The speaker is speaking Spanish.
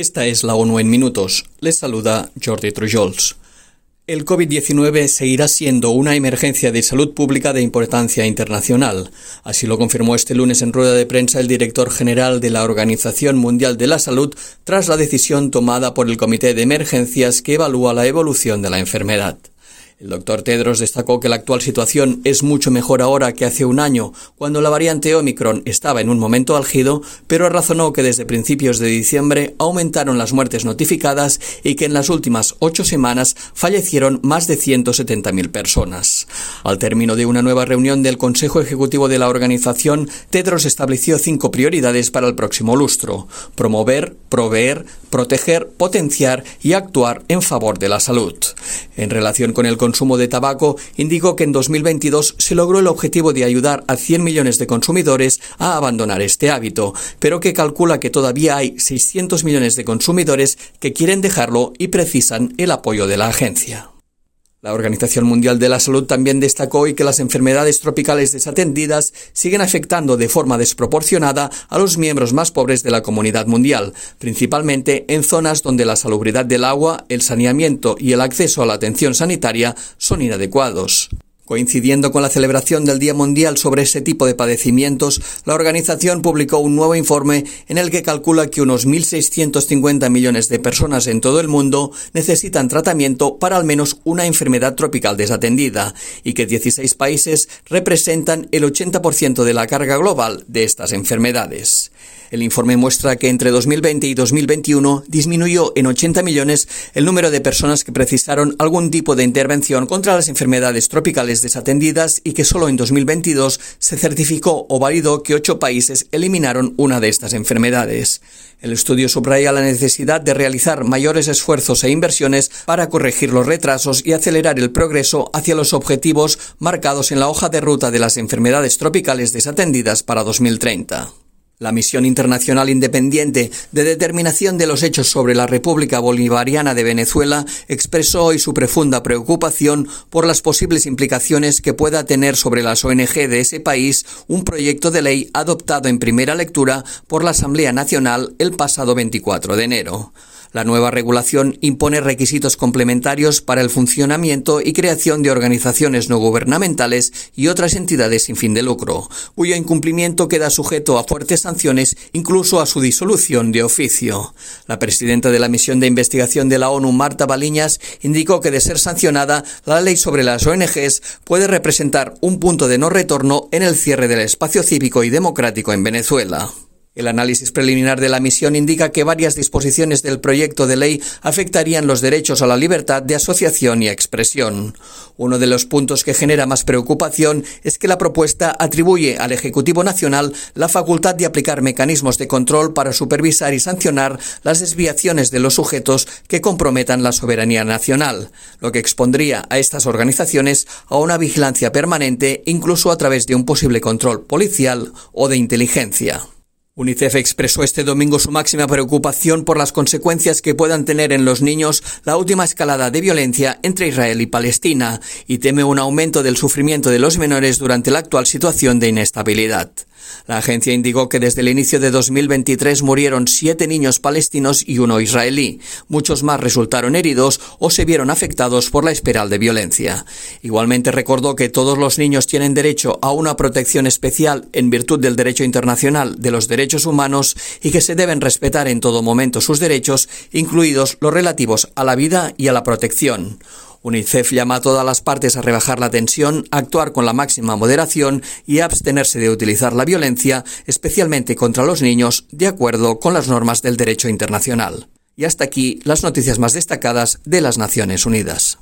Esta es la ONU en minutos. Les saluda Jordi Trujols. El COVID-19 seguirá siendo una emergencia de salud pública de importancia internacional. Así lo confirmó este lunes en rueda de prensa el director general de la Organización Mundial de la Salud tras la decisión tomada por el Comité de Emergencias que evalúa la evolución de la enfermedad. El doctor Tedros destacó que la actual situación es mucho mejor ahora que hace un año, cuando la variante Omicron estaba en un momento álgido, pero razonó que desde principios de diciembre aumentaron las muertes notificadas y que en las últimas ocho semanas fallecieron más de 170.000 personas. Al término de una nueva reunión del Consejo Ejecutivo de la organización, Tedros estableció cinco prioridades para el próximo lustro: promover, proveer, proteger, potenciar y actuar en favor de la salud. En relación con el consumo de tabaco, indicó que en 2022 se logró el objetivo de ayudar a 100 millones de consumidores a abandonar este hábito, pero que calcula que todavía hay 600 millones de consumidores que quieren dejarlo y precisan el apoyo de la agencia. La Organización Mundial de la Salud también destacó hoy que las enfermedades tropicales desatendidas siguen afectando de forma desproporcionada a los miembros más pobres de la comunidad mundial, principalmente en zonas donde la salubridad del agua, el saneamiento y el acceso a la atención sanitaria son inadecuados. Coincidiendo con la celebración del Día Mundial sobre ese tipo de padecimientos, la organización publicó un nuevo informe en el que calcula que unos 1.650 millones de personas en todo el mundo necesitan tratamiento para al menos una enfermedad tropical desatendida y que 16 países representan el 80% de la carga global de estas enfermedades. El informe muestra que entre 2020 y 2021 disminuyó en 80 millones el número de personas que precisaron algún tipo de intervención contra las enfermedades tropicales desatendidas y que solo en 2022 se certificó o validó que ocho países eliminaron una de estas enfermedades. El estudio subraya la necesidad de realizar mayores esfuerzos e inversiones para corregir los retrasos y acelerar el progreso hacia los objetivos marcados en la hoja de ruta de las enfermedades tropicales desatendidas para 2030. La Misión Internacional Independiente de Determinación de los Hechos sobre la República Bolivariana de Venezuela expresó hoy su profunda preocupación por las posibles implicaciones que pueda tener sobre las ONG de ese país un proyecto de ley adoptado en primera lectura por la Asamblea Nacional el pasado 24 de enero. La nueva regulación impone requisitos complementarios para el funcionamiento y creación de organizaciones no gubernamentales y otras entidades sin fin de lucro, cuyo incumplimiento queda sujeto a fuertes sanciones, incluso a su disolución de oficio. La presidenta de la misión de investigación de la ONU, Marta Baliñas, indicó que de ser sancionada, la ley sobre las ONGs puede representar un punto de no retorno en el cierre del espacio cívico y democrático en Venezuela. El análisis preliminar de la misión indica que varias disposiciones del proyecto de ley afectarían los derechos a la libertad de asociación y expresión. Uno de los puntos que genera más preocupación es que la propuesta atribuye al Ejecutivo Nacional la facultad de aplicar mecanismos de control para supervisar y sancionar las desviaciones de los sujetos que comprometan la soberanía nacional, lo que expondría a estas organizaciones a una vigilancia permanente incluso a través de un posible control policial o de inteligencia. UNICEF expresó este domingo su máxima preocupación por las consecuencias que puedan tener en los niños la última escalada de violencia entre Israel y Palestina y teme un aumento del sufrimiento de los menores durante la actual situación de inestabilidad. La agencia indicó que desde el inicio de 2023 murieron siete niños palestinos y uno israelí. Muchos más resultaron heridos o se vieron afectados por la espiral de violencia. Igualmente recordó que todos los niños tienen derecho a una protección especial en virtud del derecho internacional de los derechos humanos y que se deben respetar en todo momento sus derechos, incluidos los relativos a la vida y a la protección. UNICEF llama a todas las partes a rebajar la tensión, actuar con la máxima moderación y a abstenerse de utilizar la violencia, especialmente contra los niños, de acuerdo con las normas del derecho internacional. Y hasta aquí las noticias más destacadas de las Naciones Unidas.